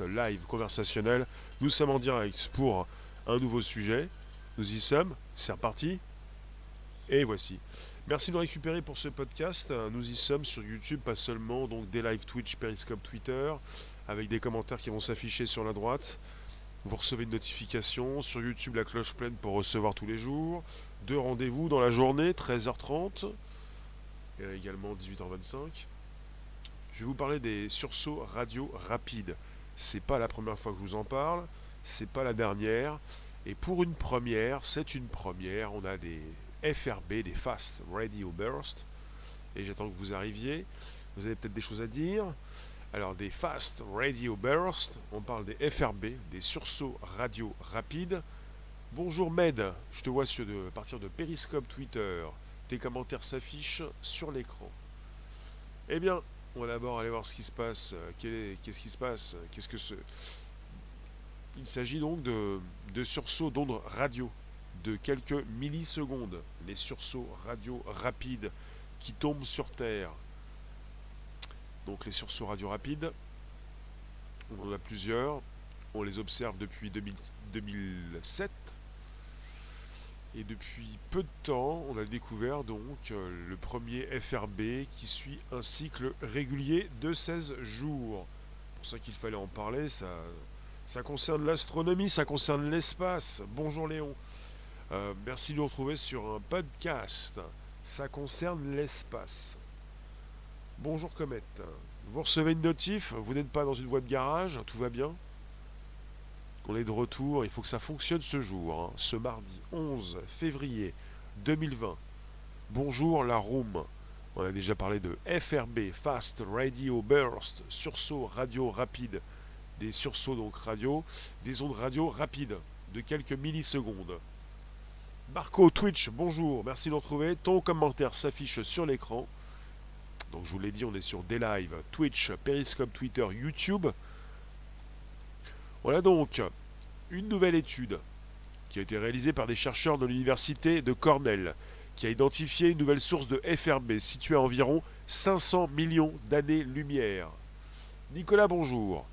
live conversationnel. Nous sommes en direct pour un nouveau sujet. Nous y sommes. C'est reparti. Et voici. Merci de récupérer pour ce podcast. Nous y sommes sur YouTube, pas seulement donc des live Twitch, Periscope, Twitter, avec des commentaires qui vont s'afficher sur la droite. Vous recevez une notification sur YouTube, la cloche pleine pour recevoir tous les jours. Deux rendez-vous dans la journée, 13h30 et également 18h25. Je vais vous parler des sursauts radio rapides. C'est pas la première fois que je vous en parle, c'est pas la dernière. Et pour une première, c'est une première. On a des FRB, des Fast Radio Burst. Et j'attends que vous arriviez. Vous avez peut-être des choses à dire. Alors des Fast Radio Burst, on parle des FRB, des sursauts radio rapides. Bonjour Med, je te vois à partir de Periscope Twitter. Tes commentaires s'affichent sur l'écran. Eh bien, on va d'abord aller voir ce qui se passe. Qu'est-ce qui se passe Qu'est-ce que ce. Il s'agit donc de, de sursauts d'ondes radio de quelques millisecondes. Les sursauts radio rapides qui tombent sur Terre. Donc les sursauts radio rapides, on en a plusieurs. On les observe depuis 2007. Et depuis peu de temps, on a découvert donc euh, le premier FRB qui suit un cycle régulier de 16 jours. Pour ça qu'il fallait en parler, ça, ça concerne l'astronomie, ça concerne l'espace. Bonjour Léon. Euh, merci de nous retrouver sur un podcast. Ça concerne l'espace. Bonjour Comet. Vous recevez une notif, vous n'êtes pas dans une voie de garage, tout va bien? On est de retour, il faut que ça fonctionne ce jour, hein. ce mardi 11 février 2020. Bonjour la room. On a déjà parlé de FRB, Fast Radio Burst, sursaut radio rapide, des sursauts donc radio, des ondes radio rapides de quelques millisecondes. Marco Twitch, bonjour, merci de nous retrouver. Ton commentaire s'affiche sur l'écran. Donc je vous l'ai dit, on est sur des lives Twitch, Periscope, Twitter, YouTube. Voilà donc une nouvelle étude qui a été réalisée par des chercheurs de l'université de Cornell, qui a identifié une nouvelle source de FRB située à environ 500 millions d'années-lumière. Nicolas, bonjour.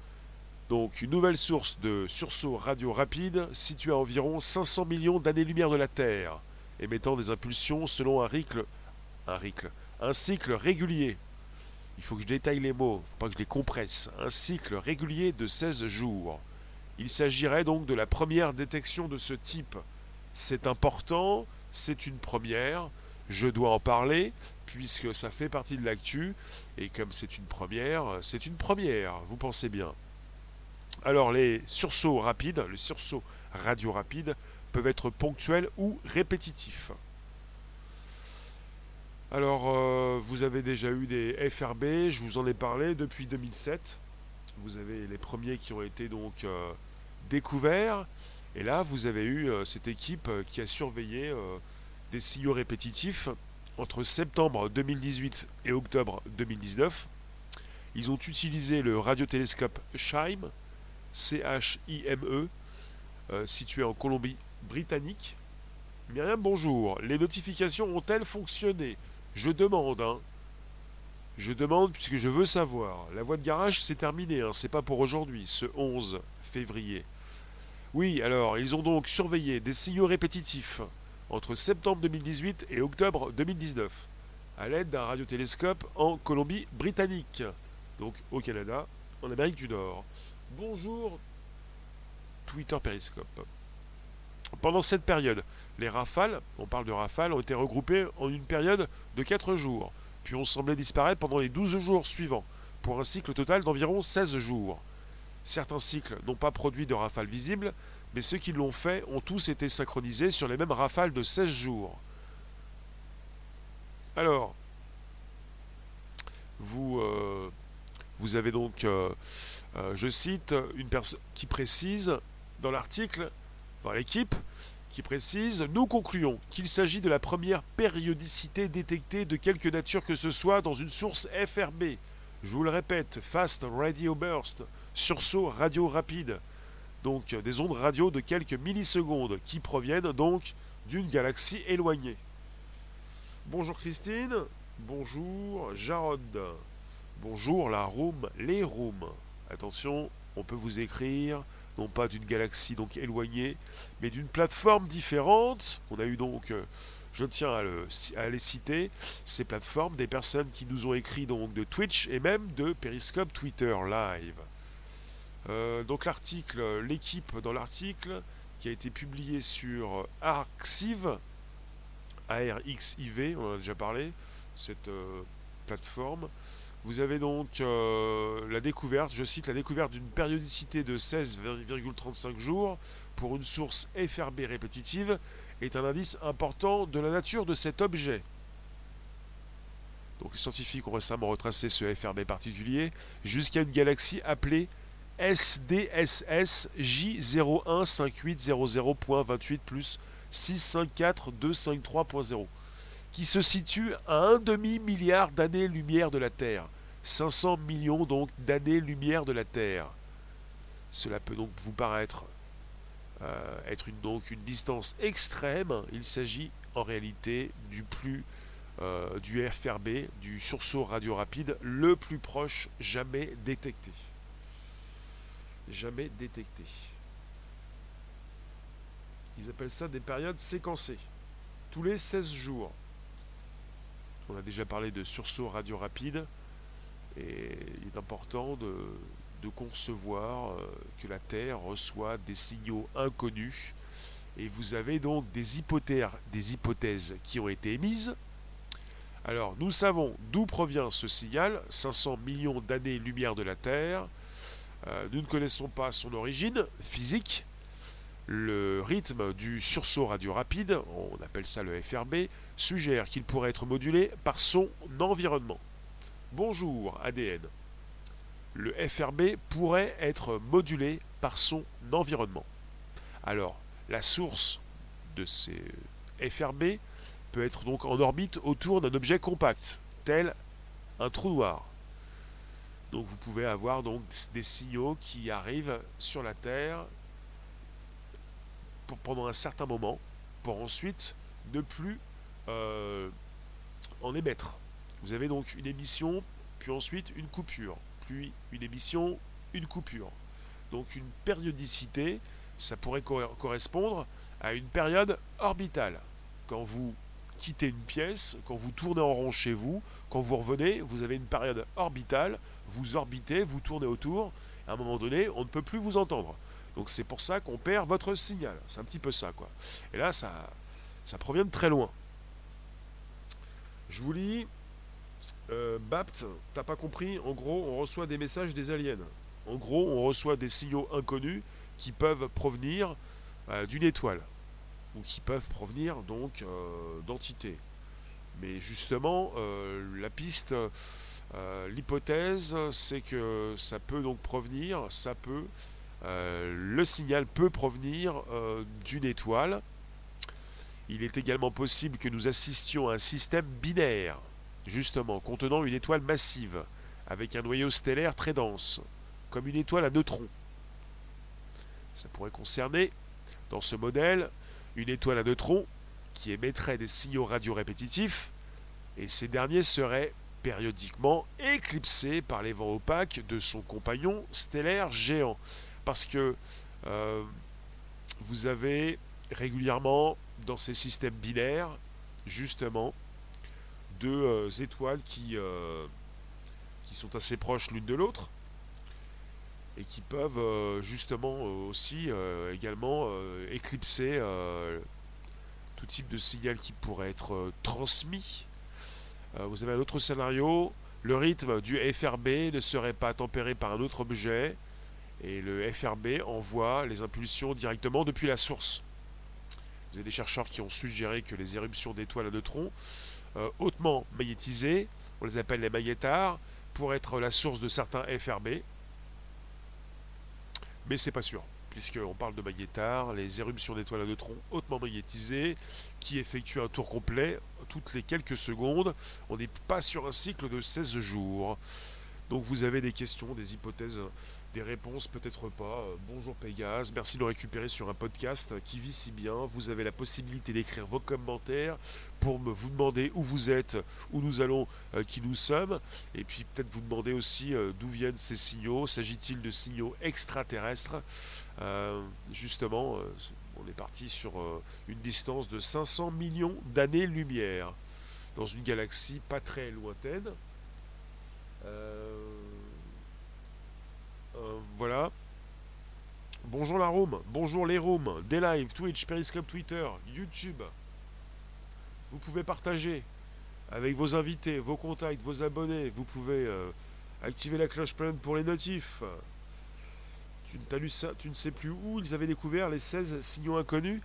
Donc une nouvelle source de sursaut radio rapide située à environ 500 millions d'années-lumière de la Terre, émettant des impulsions selon un rycle, un un cycle régulier. Il faut que je détaille les mots, faut pas que je les compresse. Un cycle régulier de 16 jours. Il s'agirait donc de la première détection de ce type. C'est important, c'est une première, je dois en parler, puisque ça fait partie de l'actu, et comme c'est une première, c'est une première, vous pensez bien. Alors les sursauts rapides, les sursauts radio rapides, peuvent être ponctuels ou répétitifs. Alors, euh, vous avez déjà eu des FRB, je vous en ai parlé depuis 2007. Vous avez les premiers qui ont été donc euh, découverts. Et là, vous avez eu euh, cette équipe qui a surveillé des signaux répétitifs entre septembre 2018 et octobre 2019. Ils ont utilisé le radiotélescope CHIME, C-H-I-M-E, situé en Colombie-Britannique. Myriam, bonjour. Les notifications ont-elles fonctionné? Je demande, hein. Je demande puisque je veux savoir. La voie de garage, c'est terminé, hein. c'est pas pour aujourd'hui, ce 11 février. Oui, alors, ils ont donc surveillé des signaux répétitifs entre septembre 2018 et octobre 2019, à l'aide d'un radiotélescope en Colombie-Britannique, donc au Canada, en Amérique du Nord. Bonjour, Twitter Periscope. Pendant cette période, les rafales, on parle de rafales, ont été regroupées en une période de 4 jours, puis ont semblé disparaître pendant les 12 jours suivants, pour un cycle total d'environ 16 jours. Certains cycles n'ont pas produit de rafales visibles, mais ceux qui l'ont fait ont tous été synchronisés sur les mêmes rafales de 16 jours. Alors, vous, euh, vous avez donc, euh, euh, je cite, une personne qui précise dans l'article, dans l'équipe, qui précise Nous concluons qu'il s'agit de la première périodicité détectée de quelque nature que ce soit dans une source FRB. Je vous le répète, Fast Radio Burst, sursaut radio rapide. Donc des ondes radio de quelques millisecondes qui proviennent donc d'une galaxie éloignée. Bonjour Christine, bonjour Jarod. Bonjour la room, les rooms. Attention, on peut vous écrire, non pas d'une galaxie donc éloignée, mais d'une plateforme différente. On a eu donc, euh, je tiens à, le, à, les citer, ces plateformes, des personnes qui nous ont écrit donc de Twitch et même de Periscope Twitter Live. Euh, donc l'article, l'équipe dans l'article qui a été publié sur Arxiv, ARXIV, on en a déjà parlé, cette euh, plateforme. Vous avez donc euh, la découverte, je cite, la découverte d'une périodicité de 16,35 jours pour une source FRB répétitive est un indice important de la nature de cet objet. Donc les scientifiques ont récemment retracé ce FRB particulier jusqu'à une galaxie appelée SDSS J015800.28 plus 654253.0 qui se situe à un demi-milliard d'années-lumière de la Terre. 500 millions donc d'années-lumière de la Terre. Cela peut donc vous paraître euh, être une, donc une distance extrême. Il s'agit en réalité du plus euh, du FRB, du sursaut radio rapide, le plus proche jamais détecté. Jamais détecté. Ils appellent ça des périodes séquencées. Tous les 16 jours. On a déjà parlé de sursaut radio rapide. Il est important de, concevoir euh, que la Terre reçoit des signaux inconnus. Et vous avez donc des hypothèses, des hypothèses qui ont été émises. Alors, nous savons d'où provient ce signal, 500 millions d'années-lumière de la Terre. Euh, nous ne connaissons pas son origine physique. Le rythme du sursaut radio rapide, on appelle ça le FRB, suggère qu'il pourrait être modulé par son environnement. Bonjour ADN. Le FRB pourrait être modulé par son environnement. Alors, la source de ces FRB peut être donc en orbite autour d'un objet compact, tel un trou noir. Donc vous pouvez avoir donc des signaux qui arrivent sur la Terre pendant un certain moment, pour ensuite ne plus euh, en émettre. Vous avez donc une émission, puis ensuite une coupure, puis une émission, une coupure. Donc une périodicité, ça pourrait correspondre à une période orbitale. Quand vous quittez une pièce, quand vous tournez en rond chez vous, quand vous revenez, vous avez une période orbitale, vous orbitez, vous tournez autour, à un moment donné, on ne peut plus vous entendre. Donc c'est pour ça qu'on perd votre signal. C'est un petit peu ça, quoi. Et là, ça, ça provient de très loin. Je vous lis. Euh, Bapt, t'as pas compris En gros, on reçoit des messages des aliens. En gros, on reçoit des signaux inconnus qui peuvent provenir euh, d'une étoile ou qui peuvent provenir donc euh, d'entités. Mais justement, la piste, l'hypothèse, c'est que ça peut donc provenir, ça peut euh, le signal peut provenir euh, d'une étoile. Il est également possible que nous assistions à un système binaire, justement, contenant une étoile massive, avec un noyau stellaire très dense, comme une étoile à neutrons. Ça pourrait concerner, dans ce modèle, une étoile à neutrons qui émettrait des signaux radio répétitifs, et ces derniers seraient périodiquement éclipsés par les vents opaques de son compagnon stellaire géant parce que euh, vous avez régulièrement dans ces systèmes binaires, justement, deux euh, étoiles qui, euh, qui sont assez proches l'une de l'autre et qui peuvent justement aussi également éclipser tout type de signal qui pourrait être transmis. vous avez un autre scénario, le rythme du FRB ne serait pas tempéré par un autre objet, et le FRB envoie les impulsions directement depuis la source. Vous avez des chercheurs qui ont suggéré que les éruptions d'étoiles à neutrons euh, hautement magnétisées, on les appelle les magnétars, pourraient être la source de certains FRB. Mais c'est pas sûr, puisqu'on parle de magnétars, les éruptions d'étoiles à neutrons hautement magnétisées, qui effectuent un tour complet toutes les quelques secondes. On n'est pas sur un cycle de 16 jours. Donc vous avez des questions, des hypothèses des réponses, peut-être pas. Euh, bonjour Pégase, merci de récupérer sur un podcast qui vit si bien. Vous avez la possibilité d'écrire vos commentaires pour me, vous demander où vous êtes, où nous allons, euh, qui nous sommes. Et puis peut-être vous demander aussi euh, d'où viennent ces signaux. S'agit-il de signaux extraterrestres Justement, on est parti sur une distance de 500 millions d'années-lumière dans une galaxie pas très lointaine. Voilà. Bonjour la Rome, bonjour les Roms, des lives, Twitch, Periscope, Twitter, YouTube. Vous pouvez partager avec vos invités, vos contacts, vos abonnés. Vous pouvez euh, activer la cloche pleine pour les notifs. Tu, lu ça, tu ne sais plus où ils avaient découvert les 16 signaux inconnus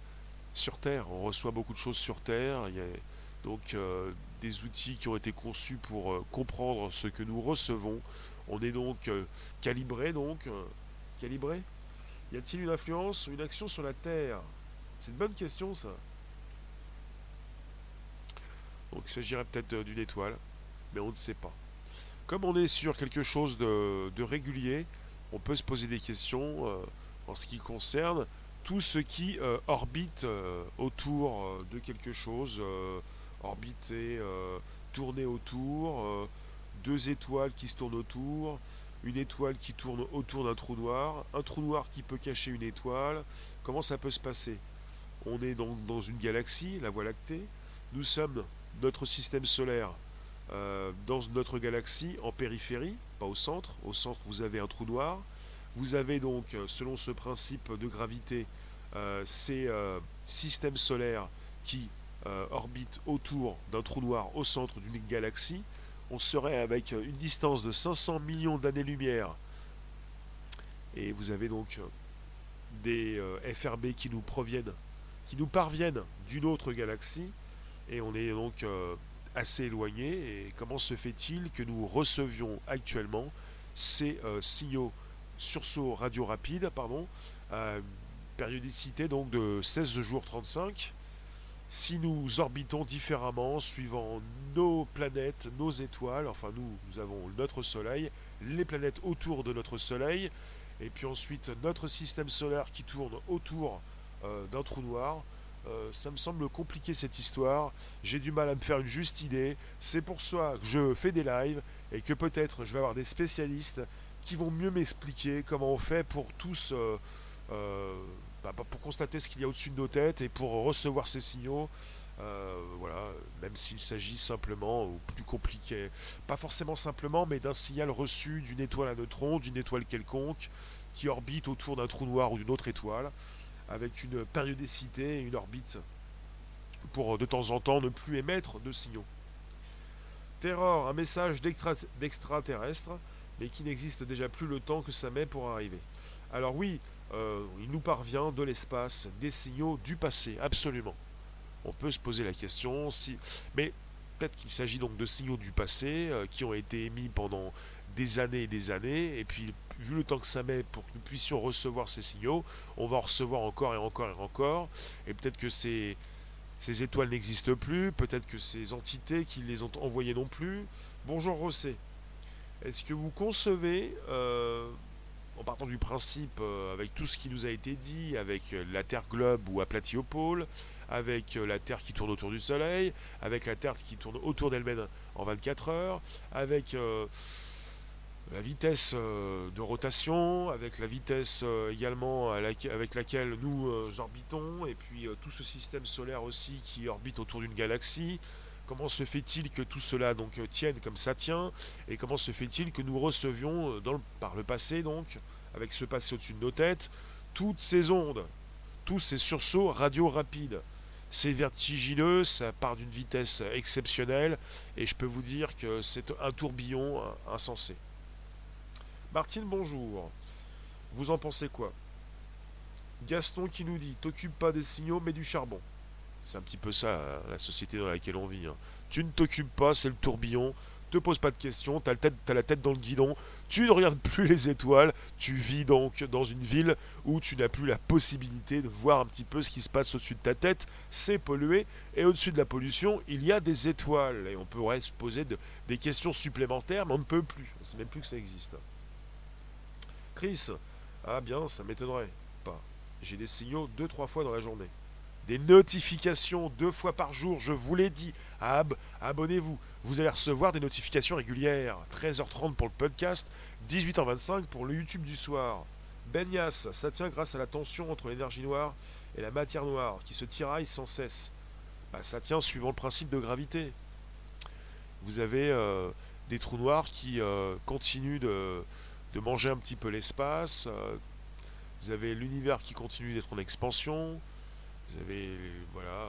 sur Terre. On reçoit beaucoup de choses sur Terre. Il y a donc euh, des outils qui ont été conçus pour comprendre ce que nous recevons on est donc euh, calibré, donc. Euh, calibré Y a-t-il une influence une action sur la Terre? C'est une bonne question, ça. Donc il s'agirait peut-être d'une étoile, mais on ne sait pas. Comme on est sur quelque chose de, régulier, on peut se poser des questions euh, en ce qui concerne tout ce qui orbite autour de quelque chose, orbiter, tourner autour, deux étoiles qui se tournent autour, une étoile qui tourne autour d'un trou noir, un trou noir qui peut cacher une étoile. Comment ça peut se passer? On est donc dans une galaxie, la Voie lactée. Nous sommes notre système solaire euh, dans notre galaxie en périphérie, pas au centre. Au centre, vous avez un trou noir. Vous avez donc, selon ce principe de gravité, euh, ces euh, systèmes solaires qui orbitent autour d'un trou noir au centre d'une galaxie on serait avec une distance de 500 millions d'années-lumière. Et vous avez donc des euh, FRB qui nous proviennent, qui nous parviennent d'une autre galaxie, et on est donc euh, assez éloigné. Et comment se fait-il que nous recevions actuellement ces euh, signaux sursaut radio rapide, pardon, périodicité donc de 16 jours 35 si nous orbitons différemment suivant nos planètes, nos étoiles, enfin nous, nous avons notre Soleil, les planètes autour de notre Soleil, et puis ensuite notre système solaire qui tourne autour euh, d'un trou noir. Euh, ça me semble compliqué cette histoire, j'ai du mal à me faire une juste idée, c'est pour ça que je fais des lives et que peut-être je vais avoir des spécialistes qui vont mieux m'expliquer comment on fait pour tous euh, bah, bah, pour constater ce qu'il y a au-dessus de nos têtes et pour recevoir ces signaux. Euh, voilà, même s'il s'agit simplement, ou plus compliqué, pas forcément simplement, mais d'un signal reçu d'une étoile à neutrons, d'une étoile quelconque, qui orbite autour d'un trou noir ou d'une autre étoile, avec une périodicité et une orbite, pour de temps en temps ne plus émettre de signaux. Terror, un message d'extraterrestre, mais qui n'existe déjà plus le temps que ça met pour arriver. Alors oui, euh, il nous parvient de l'espace des signaux du passé, absolument. On peut se poser la question si. Mais peut-être qu'il s'agit donc de signaux du passé euh, qui ont été émis pendant des années et des années, et puis vu le temps que ça met pour que nous puissions recevoir ces signaux, on va en recevoir encore et encore et encore, et peut-être que ces, étoiles n'existent plus, peut-être que ces entités qui les ont envoyées non plus. Bonjour Rossé. Est-ce que vous concevez euh, en partant du principe, euh, avec tout ce qui nous a été dit, avec euh, la Terre globe ou aplatie au pôle, avec euh, la Terre qui tourne autour du Soleil, avec la Terre qui tourne autour d'elle-même en 24 heures, avec la vitesse de rotation, avec la vitesse également avec laquelle nous orbitons, et puis tout ce système solaire aussi qui orbite autour d'une galaxie. Comment se fait-il que tout cela donc euh, tienne comme ça tient Et comment se fait-il que nous recevions euh, par le passé donc, avec ce passé au-dessus de nos têtes, toutes ces ondes, tous ces sursauts radio rapides? C'est vertigineux, ça part d'une vitesse exceptionnelle, et je peux vous dire que c'est un tourbillon insensé. Martine, bonjour. Vous en pensez quoi? Gaston qui nous dit T'occupe pas des signaux, mais du charbon. C'est un petit peu ça, la société dans laquelle on vit. Hein. Tu ne t'occupes pas, c'est le tourbillon. Te pose pas de questions, t'as, as la tête dans le guidon, tu ne regardes plus les étoiles, tu vis donc dans une ville où tu n'as plus la possibilité de voir un petit peu ce qui se passe au-dessus de ta tête, c'est pollué, et au-dessus de la pollution, il y a des étoiles, et on pourrait se poser des questions supplémentaires, mais on ne peut plus, on ne sait même plus que ça existe. Chris? Ah bien, ça m'étonnerait. Pas. J'ai des signaux deux, trois fois dans la journée. Des notifications deux fois par jour, je vous l'ai dit. Ab abonnez-vous. Vous allez recevoir des notifications régulières. 13h30 pour le podcast, 18h25 pour le YouTube du soir. Benias, ça tient grâce à la tension entre l'énergie noire et la matière noire qui se tiraille sans cesse. Bah, ça tient suivant le principe de gravité. Vous avez euh, des trous noirs qui euh, continuent de, manger un petit peu l'espace. Euh, vous avez l'univers qui continue d'être en expansion. Vous avez voilà,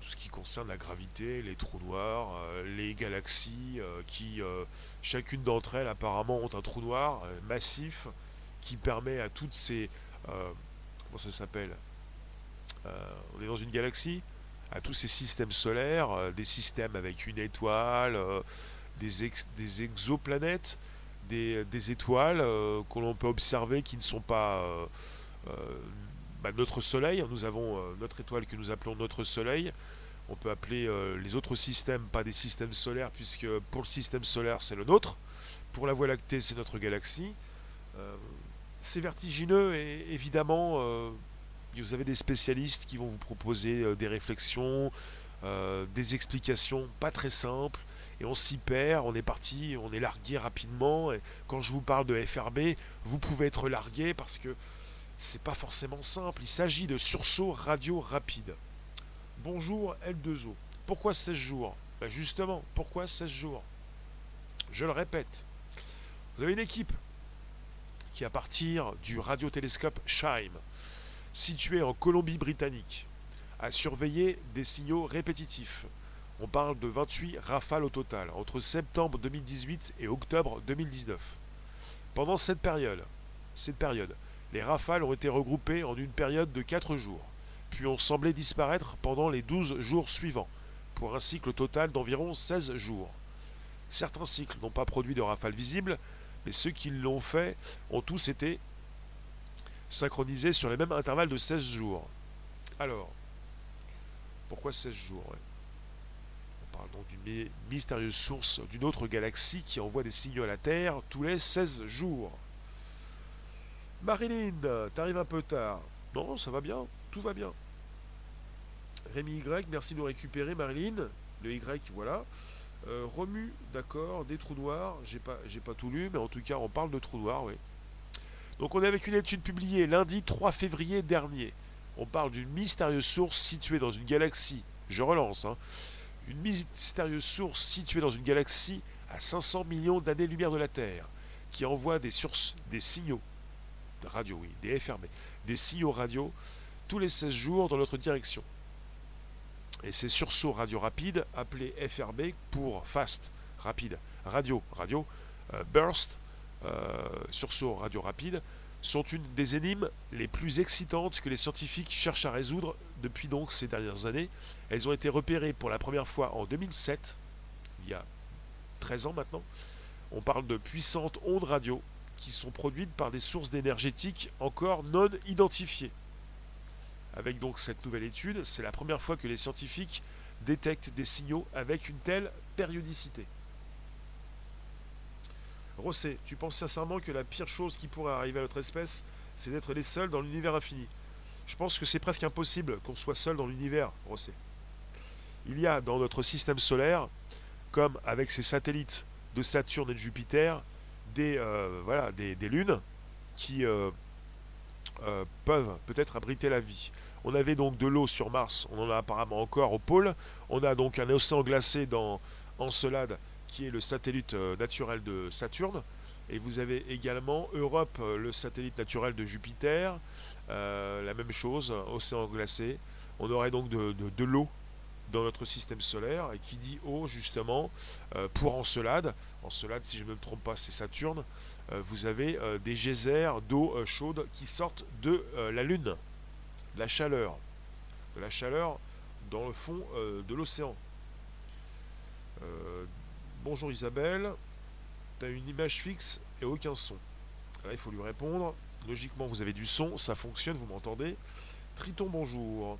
tout ce qui concerne la gravité, les trous noirs, les galaxies, qui chacune d'entre elles apparemment ont un trou noir massif qui permet à toutes ces... comment ça s'appelle On est dans une galaxie à tous ces systèmes solaires, des systèmes avec une étoile, des, exoplanètes, des, étoiles euh, que l'on peut observer qui ne sont pas euh, euh, bah, notre Soleil. Nous avons notre étoile que nous appelons notre Soleil. On peut appeler les autres systèmes pas des systèmes solaires, puisque pour le système solaire, c'est le nôtre. Pour la Voie lactée, c'est notre galaxie. c'est vertigineux et évidemment, vous avez des spécialistes qui vont vous proposer des réflexions, des explications pas très simples et on s'y perd, on est parti, on est largué rapidement. Quand je vous parle de FRB, vous pouvez être largué parce que c'est pas forcément simple. Il s'agit de sursaut radio rapide. Bonjour L2O. Pourquoi 16 jours? Ben Justement, pourquoi 16 jours? Je le répète. Vous avez une équipe qui, à partir du radiotélescope Scheim, situé en Colombie-Britannique, a surveillé des signaux répétitifs on parle de 28 rafales au total, entre septembre 2018 et octobre 2019. Pendant cette période, cette période, les rafales ont été regroupées en une période de 4 jours, puis ont semblé disparaître pendant les 12 jours suivants, pour un cycle total d'environ 16 jours. Certains cycles n'ont pas produit de rafales visibles, mais ceux qui l'ont fait ont tous été synchronisés sur les mêmes intervalles de 16 jours. Alors, pourquoi 16 jours d'une mystérieuse source d'une autre galaxie qui envoie des signaux à la Terre tous les 16 jours. Marilyn, t'arrives un peu tard. Non, ça va bien, tout va bien. Rémi Y, merci de nous récupérer, Marilyn. Le Y, voilà. Euh, d'accord, des trous noirs. J'ai pas, pas tout lu, mais en tout cas, on parle de trous noirs, oui. Donc, on est avec une étude publiée lundi 3 février dernier. On parle d'une mystérieuse source située dans une galaxie. Je relance, hein une mystérieuse source située dans une galaxie à 500 millions d'années-lumière de la Terre, qui envoie des, sources, des signaux radio, oui, des FRB, des signaux radio tous les 16 jours dans notre direction. Et ces sursauts radio rapides, appelés FRB pour fast, rapide, radio, radio, euh, burst, euh, sursaut radio rapide, sont une des énigmes les plus excitantes que les scientifiques cherchent à résoudre depuis donc ces dernières années. Elles ont été repérées pour la première fois en 2007, il y a 13 ans maintenant. On parle de puissantes ondes radio qui sont produites par des sources d'énergétiques encore non identifiées. Avec donc cette nouvelle étude, c'est la première fois que les scientifiques détectent des signaux avec une telle périodicité. Rosset, tu penses sincèrement que la pire chose qui pourrait arriver à notre espèce, c'est d'être les seuls dans l'univers infini? Je pense que c'est presque impossible qu'on soit seul dans l'univers, Rosset. Il y a dans notre système solaire, comme avec ces satellites de Saturne et de Jupiter, des, euh, voilà, des, lunes qui euh, euh, peuvent peut-être abriter la vie. On avait donc de l'eau sur Mars, on en a apparemment encore au pôle. On a donc un océan glacé dans Encelade qui est le satellite naturel de Saturne. Et vous avez également Europe, le satellite naturel de Jupiter. La même chose, océan glacé. On aurait donc de, l'eau dans notre système solaire. Et qui dit eau, justement, pour Encelade, Encelade, si je ne me trompe pas, c'est Saturne, vous avez des geysers d'eau chaude qui sortent de la Lune, de la chaleur. De la chaleur dans le fond de l'océan. Bonjour Isabelle, tu as une image fixe et aucun son. Là, il faut lui répondre. Logiquement, vous avez du son, ça fonctionne, vous m'entendez? Triton, bonjour.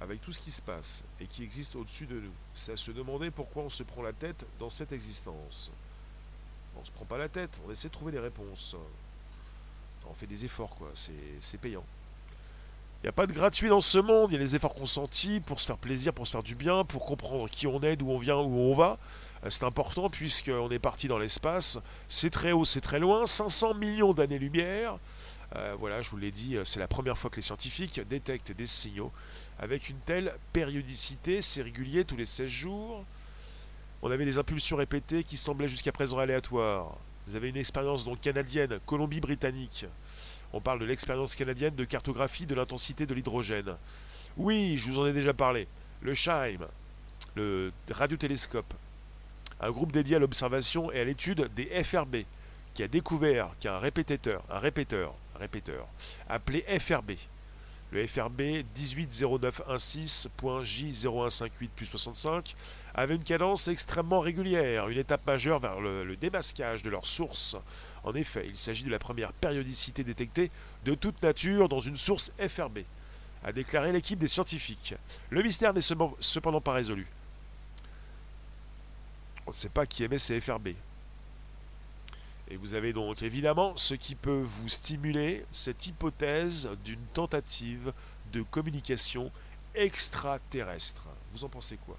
Avec tout ce qui se passe et qui existe au-dessus de nous, c'est à se demander pourquoi on se prend la tête dans cette existence. On se prend pas la tête, on essaie de trouver des réponses. On fait des efforts, quoi. C'est payant. Il n'y a pas de gratuit dans ce monde, il y a les efforts consentis pour se faire plaisir, pour se faire du bien, pour comprendre qui on est, d'où on vient, où on va. Euh, c'est important puisqu'on est parti dans l'espace. C'est très haut, c'est très loin, 500 millions d'années-lumière. Euh, voilà, je vous l'ai dit, c'est la première fois que les scientifiques détectent des signaux avec une telle périodicité, c'est régulier tous les 16 jours. On avait des impulsions répétées qui semblaient jusqu'à présent aléatoires. Vous avez une expérience donc canadienne, Colombie-Britannique. On parle de l'expérience canadienne de cartographie de l'intensité de l'hydrogène. Oui, je vous en ai déjà parlé. Le CHIME, le radiotélescope, un groupe dédié à l'observation et à l'étude des FRB, qui a découvert qu'un répétiteur, un répéteur, répéteur, appelé FRB, le FRB 180916.J0158 plus 65 avait une cadence extrêmement régulière, une étape majeure vers le, le démasquage de leur source en effet, il s'agit de la première périodicité détectée de toute nature dans une source FRB, a déclaré l'équipe des scientifiques. Le mystère n'est cependant pas résolu. On ne sait pas qui émet ces FRB. Et vous avez donc évidemment ce qui peut vous stimuler cette hypothèse d'une tentative de communication extraterrestre. Vous en pensez quoi?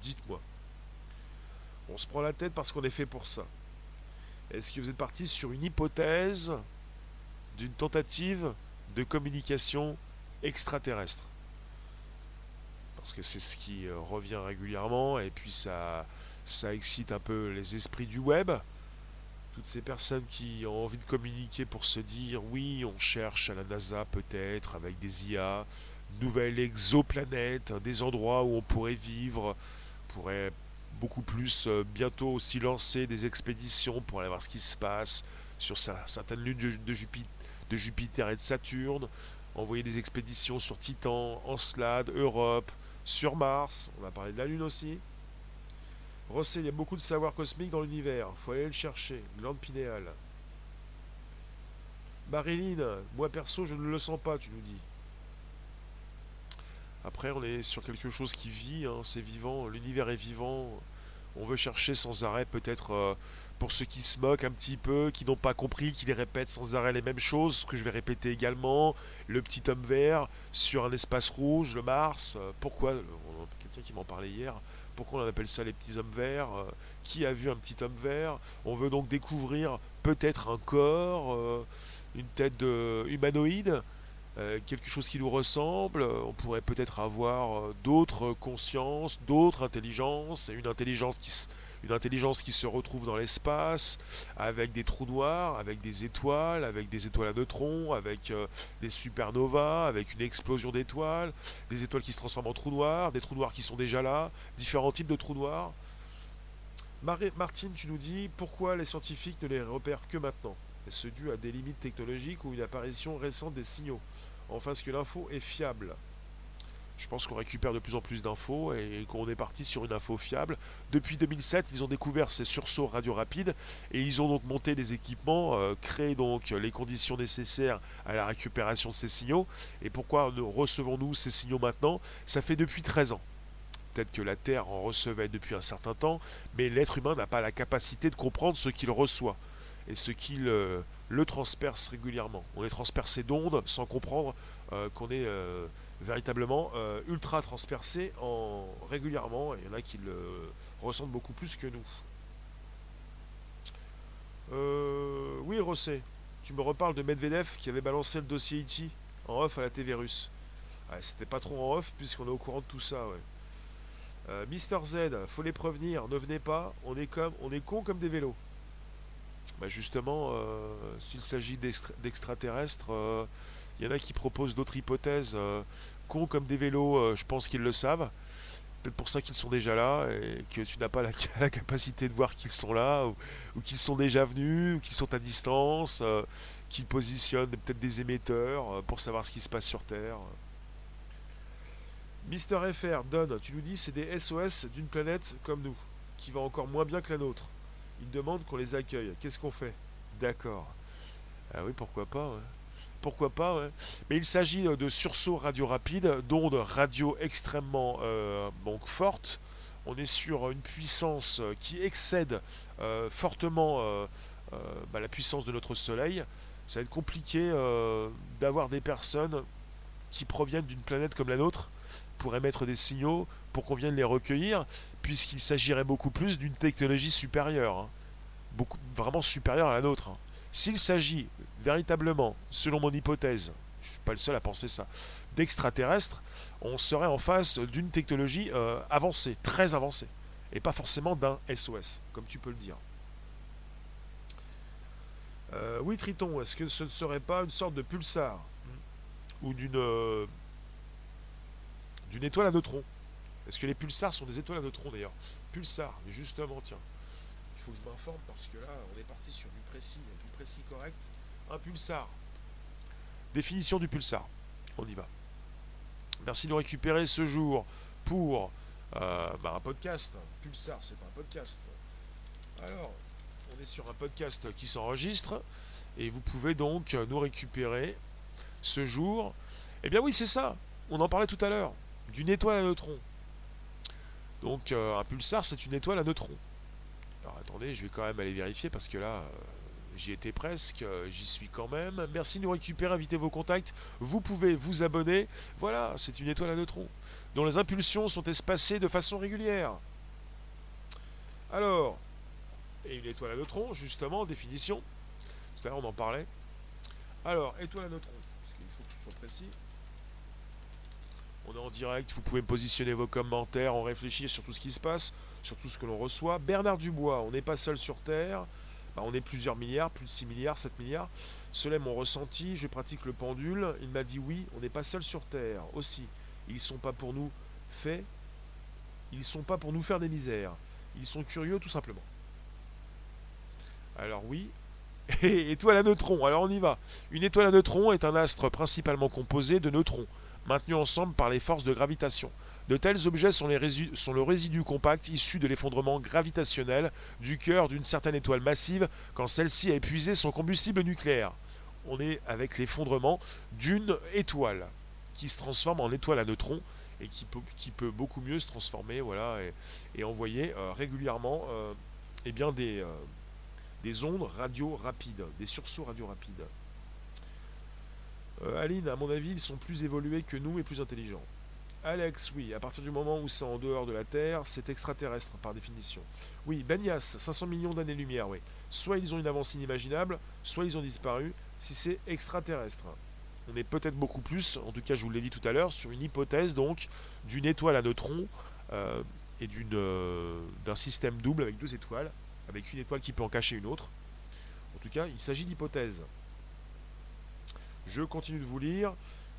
Dites-moi. On se prend la tête parce qu'on est fait pour ça. Est-ce que vous êtes parti sur une hypothèse d'une tentative de communication extraterrestre? Parce que c'est ce qui euh, revient régulièrement et puis ça, ça excite un peu les esprits du web. Toutes ces personnes qui ont envie de communiquer pour se dire oui, on cherche à la NASA peut-être avec des IA, nouvelles exoplanètes, des endroits où on pourrait vivre, pourrait beaucoup plus euh, bientôt aussi lancer des expéditions pour aller voir ce qui se passe sur certaines lunes de, Jupiter, de Jupiter et de Saturne, envoyer des expéditions sur Titan, Encelade, Europe, sur Mars, on va parler de la Lune aussi. Rossé, il y a beaucoup de savoir cosmique dans l'univers, faut aller le chercher, glande pinéale. Marilyn, moi perso je ne le sens pas, tu nous dis. Après, on est sur quelque chose qui vit, hein, c'est vivant, l'univers est vivant, on veut chercher sans arrêt peut-être euh, pour ceux qui se moquent un petit peu, qui n'ont pas compris, qui les répètent sans arrêt les mêmes choses, que je vais répéter également, le petit homme vert sur un espace rouge, le Mars, euh, pourquoi, euh, quelqu'un qui m'en parlait hier, pourquoi on appelle ça les petits hommes verts, qui a vu un petit homme vert, on veut donc découvrir peut-être un corps, une tête de humanoïde, euh, quelque chose qui nous ressemble, on pourrait peut-être avoir euh, d'autres consciences, d'autres intelligences, une intelligence qui, une intelligence qui se retrouve dans l'espace, avec des trous noirs, avec des étoiles, avec des étoiles à neutrons, avec euh, des supernovas, avec une explosion d'étoiles, des étoiles qui se transforment en trous noirs, des trous noirs qui sont déjà là, différents types de trous noirs. Martine, tu nous dis pourquoi les scientifiques ne les repèrent que maintenant? Est-ce dû à des limites technologiques ou une apparition récente des signaux? Enfin, est-ce que l'info est fiable? Je pense qu'on récupère de plus en plus d'infos et qu'on est parti sur une info fiable. Depuis 2007, ils ont découvert ces sursauts radio rapides et ils ont donc monté des équipements, euh, créé donc les conditions nécessaires à la récupération de ces signaux. Et pourquoi recevons-nous ces signaux maintenant? Ça fait depuis 13 ans. Peut-être que la Terre en recevait depuis un certain temps, mais l'être humain n'a pas la capacité de comprendre ce qu'il reçoit et ce qu'il euh, le transperce régulièrement. On est transpercé d'ondes sans comprendre euh, qu'on est euh, véritablement ultra transpercé en, régulièrement, et il y en a qui le ressentent beaucoup plus que nous. oui, Rossé, tu me reparles de Medvedev qui avait balancé le dossier Ichi en off à la TV russe. C'était pas trop en off puisqu'on est au courant de tout ça, ouais. Mister Z, faut les prévenir, ne venez pas, on est comme on est con comme des vélos. Bah, justement, euh, s'il s'agit d'extraterrestres, il euh, y en a qui proposent d'autres hypothèses. Euh, cons comme des vélos, je pense qu'ils le savent. Peut-être pour ça qu'ils sont déjà là et que tu n'as pas la, capacité de voir qu'ils sont là ou, qu'ils sont déjà venus ou qu'ils sont à distance, qu'ils positionnent peut-être des émetteurs pour savoir ce qui se passe sur Terre. Mister FR, Don, tu nous dis c'est des SOS d'une planète comme nous, qui va encore moins bien que la nôtre. Ils demandent qu'on les accueille. Qu'est-ce qu'on fait? D'accord. Ah oui, pourquoi pas Pourquoi pas Mais il s'agit euh, de sursauts radio rapides, d'ondes radio extrêmement euh, donc fortes, on est sur une puissance qui excède fortement bah, la puissance de notre Soleil, ça va être compliqué d'avoir des personnes qui proviennent d'une planète comme la nôtre pour émettre des signaux, pour qu'on vienne les recueillir, puisqu'il s'agirait beaucoup plus d'une technologie supérieure, hein. beaucoup, vraiment supérieure à la nôtre. Hein. S'il s'agit véritablement, selon mon hypothèse, je ne suis pas le seul à penser ça, d'extraterrestres, on serait en face d'une technologie euh, avancée, très avancée, et pas forcément d'un SOS, comme tu peux le dire. Euh, oui, Triton, est-ce que ce ne serait pas une sorte de pulsar ou d'une euh, d'une étoile à neutrons? Est-ce que les pulsars sont des étoiles à neutrons d'ailleurs? Pulsar, mais justement, tiens, il faut que je m'informe parce que là, on est parti sur du précis, du précis correct. Un pulsar. Définition du pulsar. On y va. Merci de nous récupérer ce jour pour euh, bah, un podcast. Pulsar, c'est pas un podcast. Alors, on est sur un podcast qui s'enregistre et vous pouvez donc nous récupérer ce jour. Eh bien oui, c'est ça. On en parlait tout à l'heure. D'une étoile à neutrons. Donc euh, un pulsar, c'est une étoile à neutrons. Alors attendez, je vais quand même aller vérifier parce que là, euh, j'y étais presque, j'y suis quand même. Merci de nous récupérer, invitez vos contacts. Vous pouvez vous abonner. Voilà, c'est une étoile à neutrons dont les impulsions sont espacées de façon régulière. Alors, et une étoile à neutrons, justement, définition. Tout à l'heure, on en parlait. Alors, étoile à neutrons, parce qu'il faut que je sois précis. On est en direct, vous pouvez positionner vos commentaires, on réfléchit sur tout ce qui se passe, sur tout ce que l'on reçoit. Bernard Dubois, on n'est pas seul sur Terre. Bah, on est plusieurs milliards, plus de 6 milliards, 7 milliards. Cela est mon ressenti, je pratique le pendule. Il m'a dit oui, on n'est pas seul sur Terre aussi. Ils ne sont pas pour nous faits, ils sont pas pour nous faire des misères. Ils sont curieux tout simplement. Alors oui, étoile à neutrons, alors on y va. Une étoile à neutrons est un astre principalement composé de neutrons, maintenus ensemble par les forces de gravitation. De tels objets sont, le résidu compact issu de l'effondrement gravitationnel du cœur d'une certaine étoile massive quand celle-ci a épuisé son combustible nucléaire. On est avec l'effondrement d'une étoile qui se transforme en étoile à neutrons et qui peut, qui peut beaucoup mieux se transformer voilà, et, envoyer euh, régulièrement euh, eh bien des, euh, des ondes radio rapides, des sursauts radio rapides. Aline, à mon avis, ils sont plus évolués que nous et plus intelligents. Alex, oui, à partir du moment où c'est en dehors de la Terre, c'est extraterrestre par définition. Oui, Benias, 500 millions d'années-lumière, oui. Soit ils ont une avance inimaginable, soit ils ont disparu, si c'est extraterrestre. On est peut-être beaucoup plus, en tout cas je vous l'ai dit tout à l'heure, sur une hypothèse donc d'une étoile à neutrons euh, et d'une, euh, d'un système double avec deux étoiles, avec une étoile qui peut en cacher une autre. En tout cas, il s'agit d'hypothèses. Je continue de vous lire.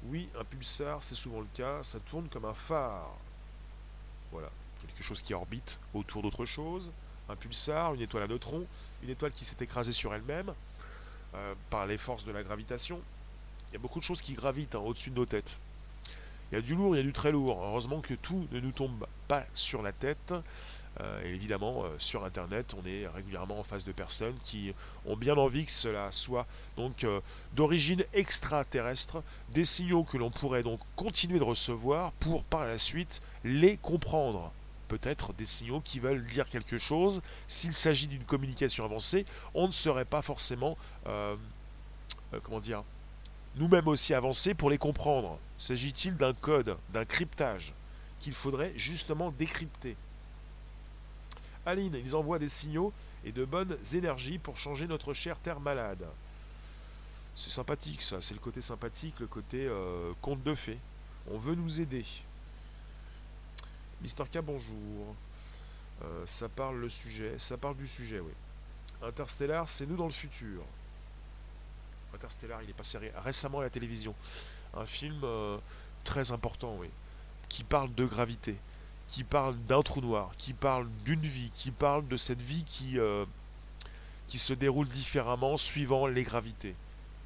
Oui, un pulsar, c'est souvent le cas, ça tourne comme un phare. Voilà, quelque chose qui orbite autour d'autre chose. Un pulsar, une étoile à neutrons, une étoile qui s'est écrasée sur elle-même euh, par les forces de la gravitation. Il y a beaucoup de choses qui gravitent hein, au-dessus de nos têtes. Il y a du lourd, il y a du très lourd. Heureusement que tout ne nous tombe pas sur la tête. Euh, et évidemment, euh, sur Internet, on est régulièrement en face de personnes qui ont bien envie que cela soit donc euh, d'origine extraterrestre, des signaux que l'on pourrait donc continuer de recevoir pour par la suite les comprendre. Peut-être des signaux qui veulent dire quelque chose. S'il s'agit d'une communication avancée, on ne serait pas forcément, comment dire, nous-mêmes aussi avancés pour les comprendre. S'agit-il d'un code, d'un cryptage qu'il faudrait justement décrypter? Aline, ils envoient des signaux et de bonnes énergies pour changer notre chère terre malade. C'est sympathique ça, c'est le côté sympathique, le côté euh, conte de fées. On veut nous aider. Mister K, bonjour. Euh, ça parle le sujet, ça parle du sujet, oui. Interstellar, c'est nous dans le futur. Interstellar, il est passé récemment à la télévision. Un film euh, très important, oui, qui parle de gravité qui parle d'un trou noir, qui parle d'une vie, qui parle de cette vie qui, euh, qui se déroule différemment suivant les gravités.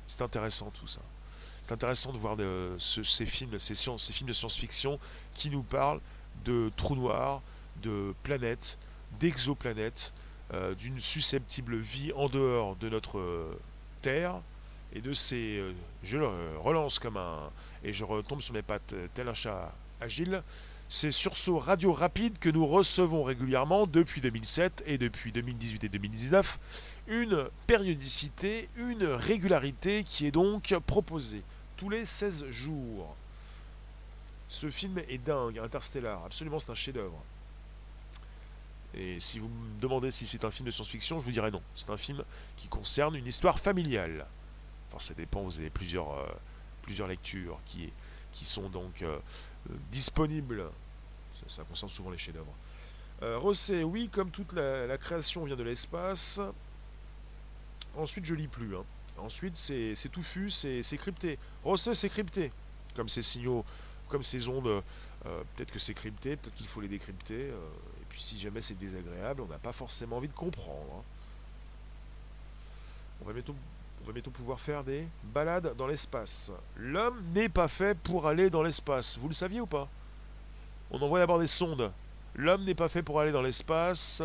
C'est intéressant tout ça. C'est intéressant de voir ces films, ces, ces films de science-fiction qui nous parlent de trous noirs, de planètes, d'exoplanètes, euh, d'une susceptible vie en dehors de notre euh, Terre et de ces. je le relance comme un. et je retombe sur mes pattes tel un chat agile ces sursauts radio rapides que nous recevons régulièrement depuis 2007 et depuis 2018 et 2019, une périodicité, une régularité qui est donc proposée tous les 16 jours. Ce film est dingue, Interstellar, absolument c'est un chef-d'œuvre. Et si vous me demandez si c'est un film de science-fiction, je vous dirais non. C'est un film qui concerne une histoire familiale. Enfin, ça dépend, vous avez plusieurs, euh, plusieurs lectures qui, qui sont donc euh, euh, disponibles. Ça, concerne souvent les chefs-d'œuvre. Rosset, oui, comme toute la, création vient de l'espace. Ensuite, je lis plus. Hein. Ensuite, c'est touffu, c'est crypté. Rosset, c'est crypté. Comme ces signaux, comme ces ondes, peut-être que c'est crypté, peut-être qu'il faut les décrypter si jamais c'est désagréable, on n'a pas forcément envie de comprendre. Hein. On va bientôt, on va bientôt pouvoir faire des balades dans l'espace. L'homme n'est pas fait pour aller dans l'espace. Vous le saviez ou pas? On envoie d'abord des sondes. L'homme n'est pas fait pour aller dans l'espace,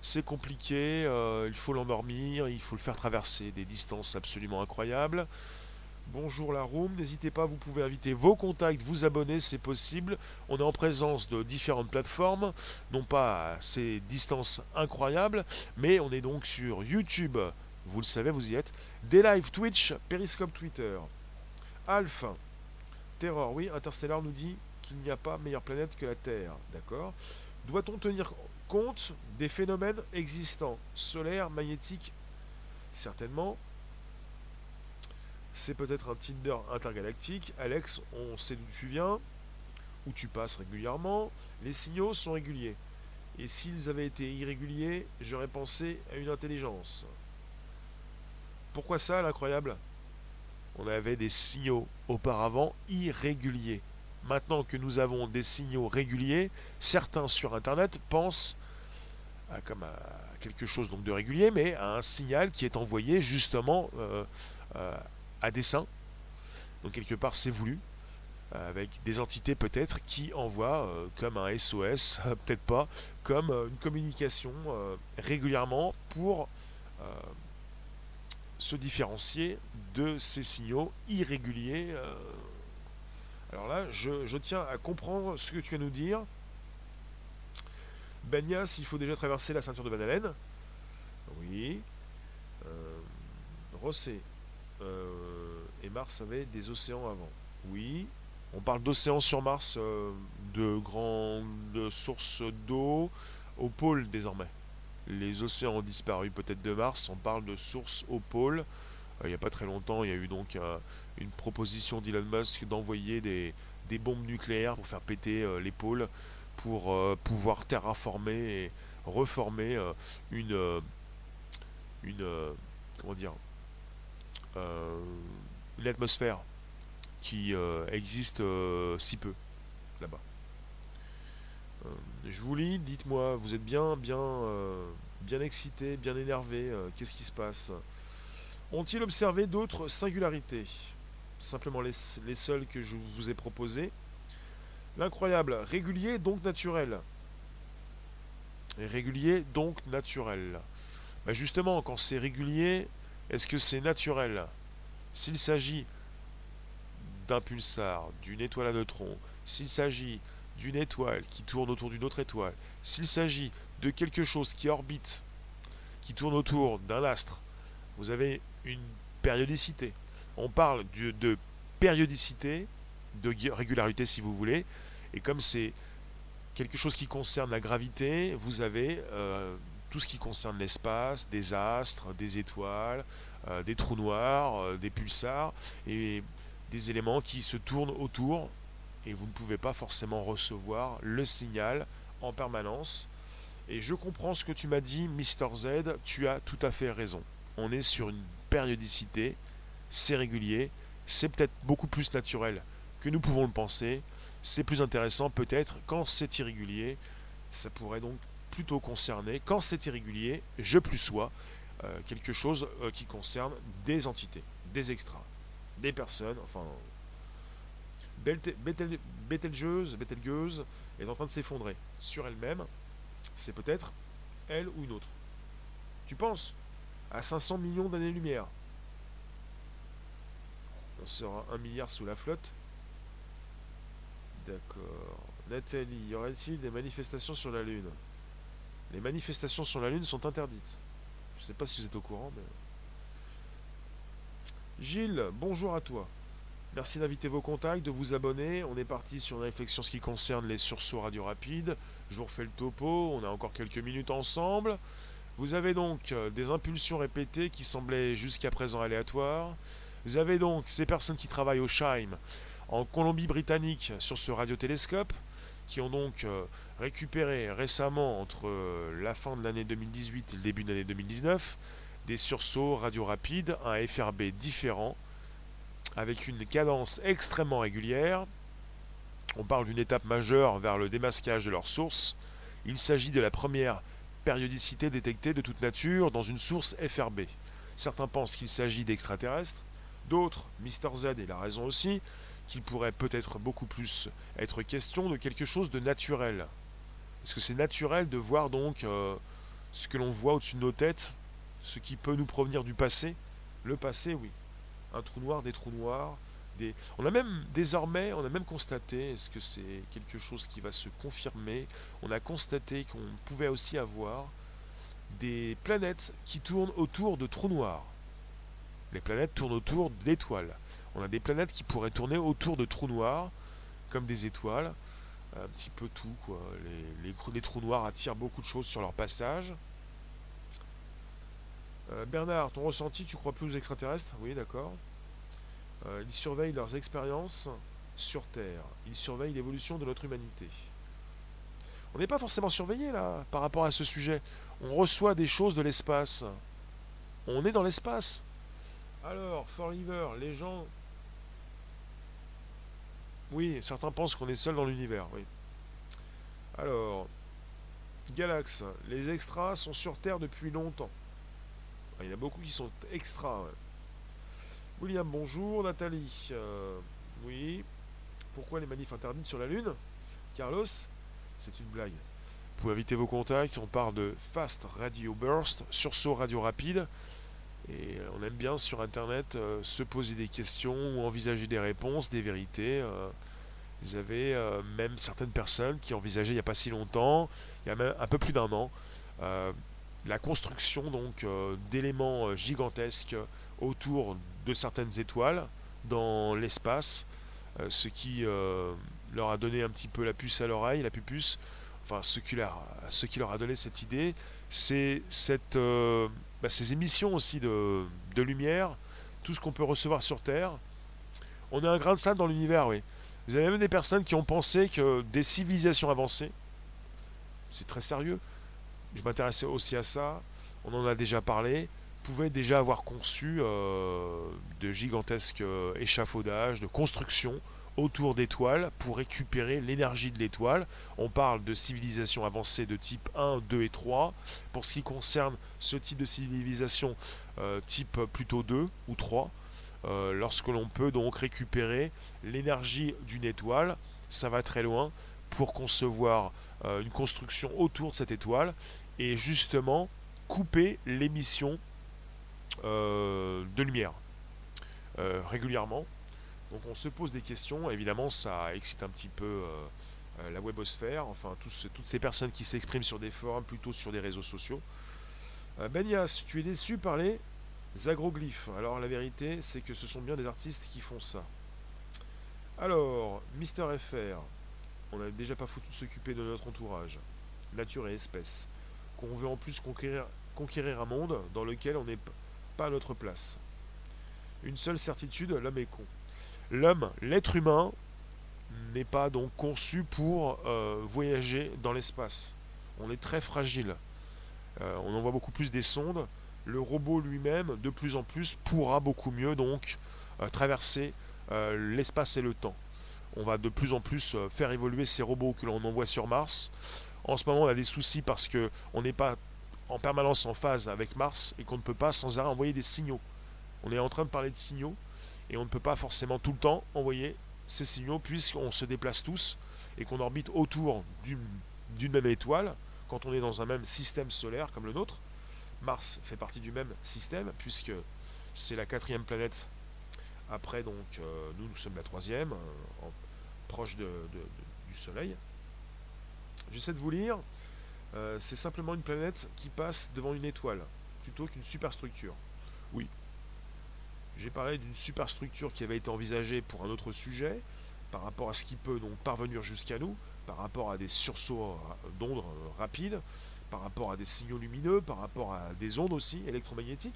c'est compliqué, euh, il faut l'endormir, il faut le faire traverser des distances absolument incroyables. Bonjour la room, n'hésitez pas, vous pouvez inviter vos contacts, vous abonner, c'est possible. On est en présence de différentes plateformes, non pas à ces distances incroyables, mais on est donc sur YouTube, vous le savez, vous y êtes, des lives Twitch, Periscope Twitter. Alph, Terror, oui, Interstellar nous dit qu'il n'y a pas meilleure planète que la Terre, d'accord Doit-on tenir compte des phénomènes existants, solaires, magnétiques Certainement, c'est peut-être un Tinder intergalactique. Alex, on sait d'où tu viens, où tu passes régulièrement. Les signaux sont réguliers. Et s'ils avaient été irréguliers, j'aurais pensé à une intelligence. Pourquoi ça, l'incroyable? On avait des signaux auparavant irréguliers. Maintenant que nous avons des signaux réguliers, certains sur Internet pensent à, comme à quelque chose donc de régulier, mais à un signal qui est envoyé justement euh, euh, à dessein. Donc quelque part c'est voulu, avec des entités peut-être qui envoient euh, comme un SOS, peut-être pas, comme une communication régulièrement pour se différencier de ces signaux irréguliers. Alors là, je, tiens à comprendre ce que tu vas nous dire. Benias, il faut déjà traverser la ceinture de Van. Oui. Rosset, euh, et Mars avait des océans avant. Oui, on parle d'océans sur Mars, euh, de grandes sources d'eau au pôle désormais. Les océans ont disparu peut-être de Mars, on parle de sources au pôle. Euh, il n'y a pas très longtemps, il y a eu donc une proposition d'Elon Musk d'envoyer des, des, bombes nucléaires pour faire péter les pôles, pour pouvoir terraformer et reformer une, une comment dire euh, l'atmosphère qui euh, existe euh, si peu là-bas. Je vous lis, dites-moi, vous êtes bien, bien, bien excité, bien énervé, qu'est-ce qui se passe? Ont-ils observé d'autres singularités? Simplement les, les seules que je vous ai proposées. L'incroyable, régulier donc naturel. régulier donc naturel. Bah justement, quand c'est régulier, est-ce que c'est naturel? S'il s'agit d'un pulsar, d'une étoile à neutrons, s'il s'agit d'une étoile qui tourne autour d'une autre étoile, s'il s'agit de quelque chose qui orbite, qui tourne autour d'un astre, vous avez une périodicité. On parle de, périodicité, de régularité si vous voulez, et comme c'est quelque chose qui concerne la gravité, vous avez euh, tout ce qui concerne l'espace, des astres, des étoiles, euh, des trous noirs, euh, des pulsars et des éléments qui se tournent autour et vous ne pouvez pas forcément recevoir le signal en permanence. Et je comprends ce que tu m'as dit, Mister Z, tu as tout à fait raison. On est sur une périodicité, c'est régulier, c'est peut-être beaucoup plus naturel que nous pouvons le penser, c'est plus intéressant peut-être quand c'est irrégulier, ça pourrait donc plutôt concerner, quand c'est irrégulier, je plus sois, euh, quelque chose euh, qui concerne des entités, des extras, des personnes, enfin. Betelgeuse, est en train de s'effondrer sur elle-même. C'est peut-être elle ou une autre. Tu penses à 500 millions d'années-lumière. On sera un milliard sous la flotte. D'accord. Nathalie, y aurait-il des manifestations sur la Lune? Les manifestations sur la Lune sont interdites. Je ne sais pas si vous êtes au courant, mais... Gilles, bonjour à toi. Merci d'inviter vos contacts, de vous abonner. On est parti sur une réflexion ce qui concerne les sursauts radio rapides. Je vous refais le topo, on a encore quelques minutes ensemble. Vous avez donc euh, des impulsions répétées qui semblaient jusqu'à présent aléatoires. Vous avez donc ces personnes qui travaillent au Scheim en Colombie-Britannique sur ce radiotélescope, qui ont donc euh, récupéré récemment entre euh, la fin de l'année 2018 et le début de l'année 2019 des sursauts radio rapides, un FRB différent, avec une cadence extrêmement régulière. On parle d'une étape majeure vers le démasquage de leur source. Il s'agit de la première périodicité détectée de toute nature dans une source FRB. Certains pensent qu'il s'agit d'extraterrestres, d'autres, Mister Z et la raison aussi, qu'il pourrait peut-être beaucoup plus être question de quelque chose de naturel. Est-ce que c'est naturel de voir donc euh, ce que l'on voit au-dessus de nos têtes, ce qui peut nous provenir du passé? Le passé, oui. Un trou noir, des trous noirs. Des... On a même désormais, on a même constaté, est-ce que c'est quelque chose qui va se confirmer On a constaté qu'on pouvait aussi avoir des planètes qui tournent autour de trous noirs. Les planètes tournent autour d'étoiles. On a des planètes qui pourraient tourner autour de trous noirs, comme des étoiles. Un petit peu tout, quoi. Les, les, trous noirs attirent beaucoup de choses sur leur passage. Euh, Bernard, ton ressenti, tu crois plus aux extraterrestres? Oui, d'accord. Euh, ils surveillent leurs expériences sur Terre. Ils surveillent l'évolution de notre humanité. On n'est pas forcément surveillé là par rapport à ce sujet. On reçoit des choses de l'espace. On est dans l'espace. Alors, River, les gens oui, certains pensent qu'on est seul dans l'univers, oui. Alors, Galax, les extras sont sur Terre depuis longtemps. Il y en a beaucoup qui sont extras. William, bonjour. Nathalie, euh, oui. Pourquoi les manifs interdites sur la Lune? Carlos, c'est une blague. Pouvez inviter vos contacts. On parle de Fast Radio Burst, sursaut radio rapide. Et on aime bien sur Internet euh, se poser des questions ou envisager des réponses, des vérités. Euh. vous avez euh, même certaines personnes qui envisageaient il n'y a pas si longtemps, il y a même un peu plus d'un an, la construction donc d'éléments gigantesques autour de certaines étoiles dans l'espace, ce qui leur a donné un petit peu la puce à l'oreille, la pupus. Enfin, ce qui leur, ce qui leur a donné cette idée, c'est cette bah, ces émissions aussi de, lumière, tout ce qu'on peut recevoir sur Terre. On est un grain de sable dans l'univers, oui. Vous avez même des personnes qui ont pensé que des civilisations avancées, c'est très sérieux, je m'intéressais aussi à ça, on en a déjà parlé, pouvaient déjà avoir conçu euh, de gigantesques euh, échafaudages, de constructions autour d'étoiles pour récupérer l'énergie de l'étoile. On parle de civilisation avancée de type 1, 2 et 3. Pour ce qui concerne ce type de civilisation euh, type plutôt 2 ou 3, euh, lorsque l'on peut donc récupérer l'énergie d'une étoile, ça va très loin pour concevoir une construction autour de cette étoile et justement couper l'émission de lumière régulièrement donc on se pose des questions, évidemment ça excite un petit peu euh, euh, la webosphère, enfin toutes ces personnes qui s'expriment sur des forums, plutôt sur des réseaux sociaux. Euh, Benias, tu es déçu par les agroglyphes. Alors la vérité c'est que ce sont bien des artistes qui font ça. Alors, Mister FR, on n'a déjà pas foutu de s'occuper de notre entourage, nature et espèce, qu'on veut en plus conquérir, un monde dans lequel on n'est pas à notre place. Une seule certitude, l'homme est con l'homme, l'être humain, n'est pas donc conçu pour euh, voyager dans l'espace. On est très fragile. Euh, on envoie beaucoup plus des sondes. Le robot lui-même, de plus en plus, pourra beaucoup mieux donc euh, traverser l'espace et le temps. On va de plus en plus faire évoluer ces robots que l'on envoie sur Mars. En ce moment, on a des soucis parce que on n'est pas en permanence en phase avec Mars et qu'on ne peut pas sans arrêt envoyer des signaux. On est en train de parler de signaux et on ne peut pas forcément tout le temps envoyer ces signaux puisqu'on se déplace tous et qu'on orbite autour d'une même étoile quand on est dans un même système solaire comme le nôtre. Mars fait partie du même système puisque c'est la quatrième planète après donc euh, nous nous sommes la troisième euh, proche de, du Soleil j'essaie de vous lire. Euh, c'est simplement une planète qui passe devant une étoile, plutôt qu'une superstructure. Oui. J'ai parlé d'une superstructure qui avait été envisagée pour un autre sujet, par rapport à ce qui peut donc parvenir jusqu'à nous, par rapport à des sursauts d'ondes rapides, par rapport à des signaux lumineux, par rapport à des ondes aussi électromagnétiques.